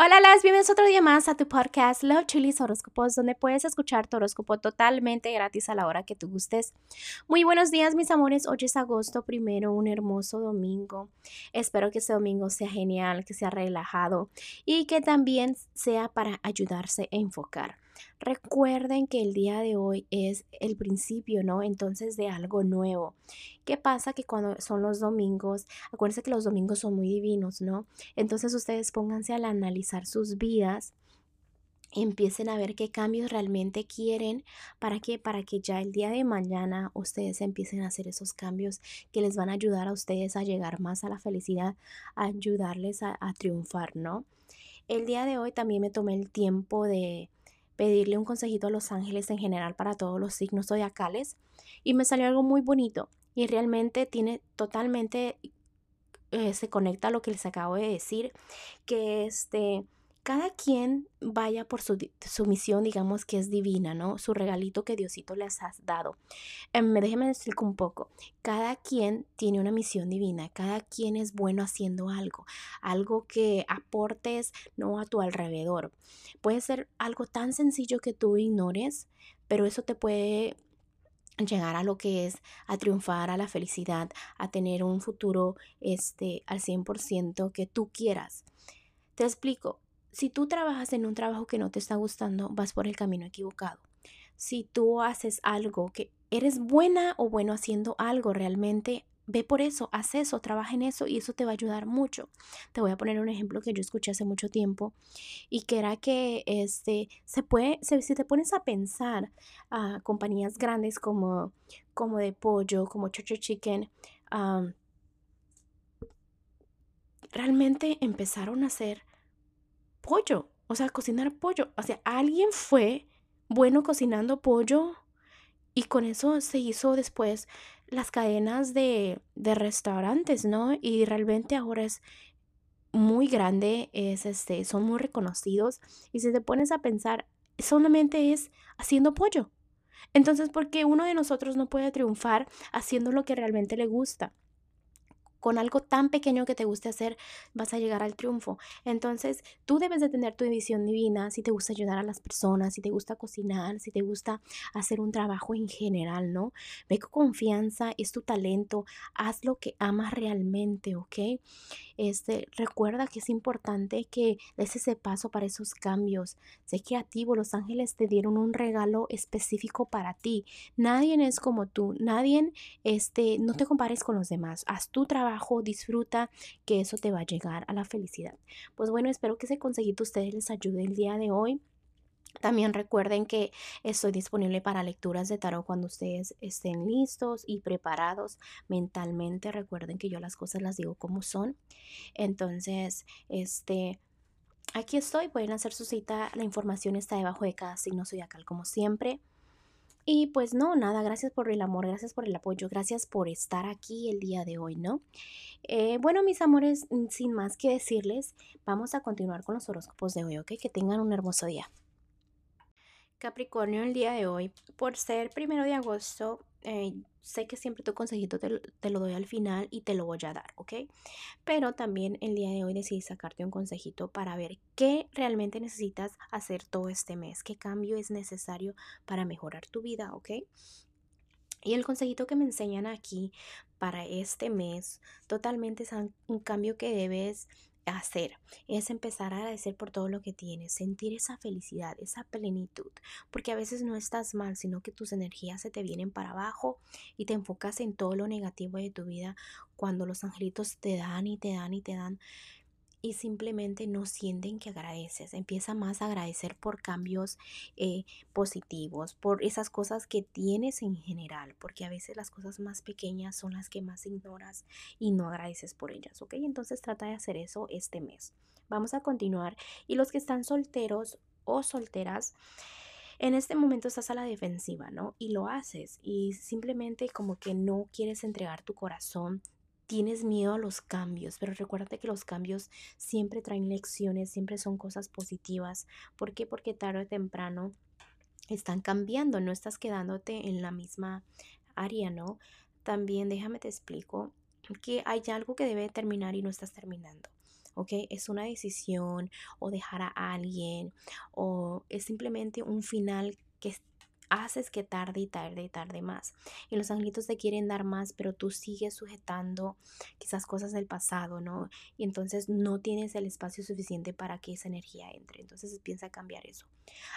Hola, las bienvenidos otro día más a tu podcast Love Chilis Horóscopos, donde puedes escuchar tu horóscopo totalmente gratis a la hora que tú gustes. Muy buenos días, mis amores. Hoy es agosto primero, un hermoso domingo. Espero que este domingo sea genial, que sea relajado y que también sea para ayudarse a enfocar. Recuerden que el día de hoy es el principio, ¿no? Entonces de algo nuevo. ¿Qué pasa? Que cuando son los domingos, acuérdense que los domingos son muy divinos, ¿no? Entonces ustedes pónganse al analizar sus vidas empiecen a ver qué cambios realmente quieren para que para que ya el día de mañana ustedes empiecen a hacer esos cambios que les van a ayudar a ustedes a llegar más a la felicidad, a ayudarles a, a triunfar, ¿no? El día de hoy también me tomé el tiempo de pedirle un consejito a los ángeles en general para todos los signos zodiacales y me salió algo muy bonito y realmente tiene totalmente eh, se conecta a lo que les acabo de decir que este cada quien vaya por su, misión, digamos que es divina, ¿no? Su regalito que Diosito les ha dado. Eh, déjeme decir un poco. Cada quien tiene una misión divina, cada quien es bueno haciendo algo, algo que aportes, no a tu alrededor. Puede ser algo tan sencillo que tú ignores, pero eso te puede llegar a lo que es a triunfar, a la felicidad, a tener un futuro este al 100% que tú quieras. Te explico, si tú trabajas en un trabajo que no te está gustando, vas por el camino equivocado. Si tú haces algo que eres buena o bueno haciendo algo realmente, ve por eso, haz eso, trabaja en eso y eso te va a ayudar mucho. Te voy a poner un ejemplo que yo escuché hace mucho tiempo y que era que este, se puede, si te pones a pensar a compañías grandes como, como de pollo, como Church Chicken, realmente empezaron a hacer pollo, o sea, cocinar pollo. O sea, alguien fue bueno cocinando pollo y con eso se hizo después las cadenas de, de restaurantes, ¿no? Y realmente ahora es muy grande, es este, son muy reconocidos y si te pones a pensar, solamente es haciendo pollo. Entonces, ¿por qué uno de nosotros no puede triunfar haciendo lo que realmente le gusta? Con algo tan pequeño que te guste hacer, vas a llegar al triunfo. Entonces, tú debes de tener tu visión divina, si te gusta ayudar a las personas, si te gusta cocinar, si te gusta hacer un trabajo en general, ¿no? Ve con confianza, es tu talento, haz lo que amas realmente, ¿ok? Este, recuerda que es importante que des ese paso para esos cambios. Sé creativo, los ángeles te dieron un regalo específico para ti. Nadie es como tú, nadie, este, no te compares con los demás. Haz tu trabajo, disfruta, que eso te va a llegar a la felicidad. Pues bueno, espero que ese consejito ustedes les ayude el día de hoy. También recuerden que estoy disponible para lecturas de tarot cuando ustedes estén listos y preparados mentalmente. Recuerden que yo las cosas las digo como son. Entonces, este, aquí estoy. Pueden hacer su cita. La información está debajo de cada signo zodiacal como siempre. Y pues no, nada, gracias por el amor, gracias por el apoyo, gracias por estar aquí el día de hoy, ¿no? Eh, bueno, mis amores, mm, sin más que decirles, vamos a continuar con los horóscopos de hoy, ¿ok? Que tengan un hermoso día. Capricornio, el día de hoy, por ser primero de agosto, eh, sé que siempre tu consejito te, te, lo doy al final y te lo voy a dar, ¿ok? Pero también el día de hoy decidí sacarte un consejito para ver qué realmente necesitas hacer todo este mes, qué cambio es necesario para mejorar tu vida, ¿ok? Y el consejito que me enseñan aquí para este mes totalmente es un cambio que debes hacer es empezar a agradecer por todo lo que tienes, sentir esa felicidad, esa plenitud, porque a veces no estás mal, sino que tus energías se te vienen para abajo y te enfocas en todo lo negativo de tu vida cuando los angelitos te dan y te dan y te dan y simplemente no sienten que agradeces. Empieza más a agradecer por cambios eh, positivos, por esas cosas que tienes en general, porque a veces las cosas más pequeñas son las que más ignoras y no agradeces por ellas, ¿ok? Entonces trata de hacer eso este mes. Vamos a continuar. Y los que están solteros o solteras, en este momento estás a la defensiva, ¿no? Y lo haces y simplemente como que no quieres entregar tu corazón, tienes miedo a los cambios, pero recuérdate que los cambios siempre traen lecciones, siempre son cosas positivas. ¿Por qué? Porque tarde o temprano están cambiando, no estás quedándote en la misma área, ¿no? También déjame te explico que hay algo que debe terminar y no estás terminando. ¿ok? Es una decisión o dejar a alguien o es simplemente un final que haces que tarde y tarde y tarde más. Y los angelitos te quieren dar más, pero tú sigues sujetando quizás cosas del pasado, ¿no? Y entonces no tienes el espacio suficiente para que esa energía entre. Entonces piensa cambiar eso.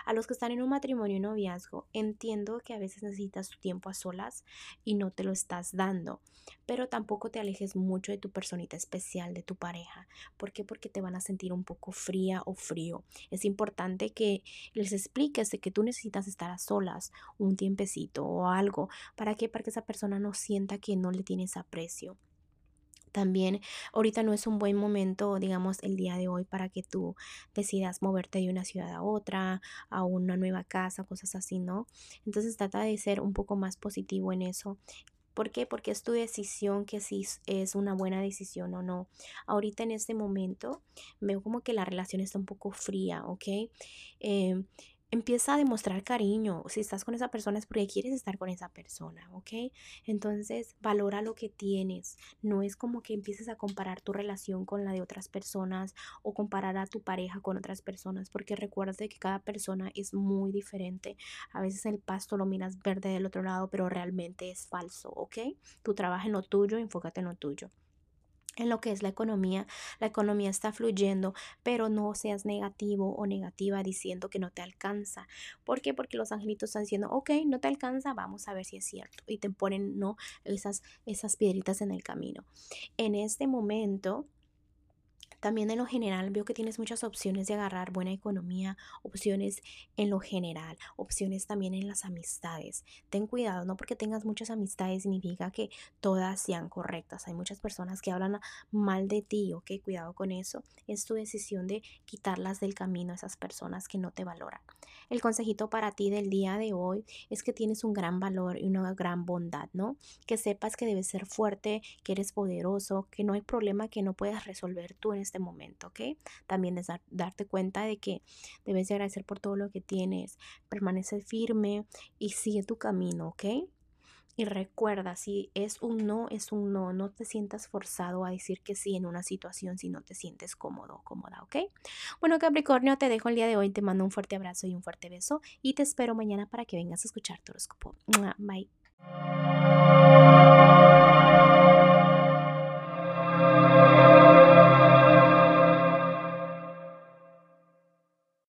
A los que están en un matrimonio y noviazgo, entiendo que a veces necesitas tu tiempo a solas y no te lo estás dando, pero tampoco te alejes mucho de tu personita especial, de tu pareja. ¿Por qué? Porque te van a sentir un poco fría o frío. Es importante que les expliques de que tú necesitas estar a solas un tiempecito o algo. ¿Para qué? Para que esa persona no sienta que no le tienes aprecio. También ahorita no es un buen momento, digamos, el día de hoy para que tú decidas moverte de una ciudad a otra, a una nueva casa, cosas así, ¿no? Entonces trata de ser un poco más positivo en eso. ¿Por qué? Porque es tu decisión que si es una buena decisión o no. Ahorita en este momento veo como que la relación está un poco fría, ¿ok? Eh, empieza a demostrar cariño. Si estás con esa persona es porque quieres estar con esa persona, ¿ok? Entonces, valora lo que tienes. No es como que empieces a comparar tu relación con la de otras personas o comparar a tu pareja con otras personas, porque recuerda que cada persona es muy diferente. A veces el pasto lo miras verde del otro lado, pero realmente es falso, ¿ok? Tú trabaja en lo tuyo, enfócate en lo tuyo en lo que es la economía. La economía está fluyendo, pero no seas negativo o negativa diciendo que no te alcanza. ¿Por qué? Porque los angelitos están diciendo, ok, no te alcanza, vamos a ver si es cierto. Y te ponen, no, esas, esas piedritas en el camino. En este momento, también en lo general veo que tienes muchas opciones de agarrar buena economía, opciones en lo general, opciones también en las amistades. Ten cuidado, no porque tengas muchas amistades significa que todas sean correctas. Hay muchas personas que hablan mal de ti, ok, cuidado con eso. Es tu decisión de quitarlas del camino a esas personas que no te valoran. El consejito para ti del día de hoy es que tienes un gran valor y una gran bondad, ¿no? Que sepas que debes ser fuerte, que eres poderoso, que no hay problema que no puedas resolver tú en este momento, ¿ok? También es darte cuenta de que debes de agradecer por todo lo que tienes, permanece firme y sigue tu camino, ¿ok? Y recuerda, si es un no, es un no. No te sientas forzado a decir que sí en una situación si no te sientes cómodo cómoda, ¿ok? Bueno, Capricornio, te dejo el día de hoy. Te mando un fuerte abrazo y un fuerte beso. Y te espero mañana para que vengas a escuchar tu horóscopo. Bye.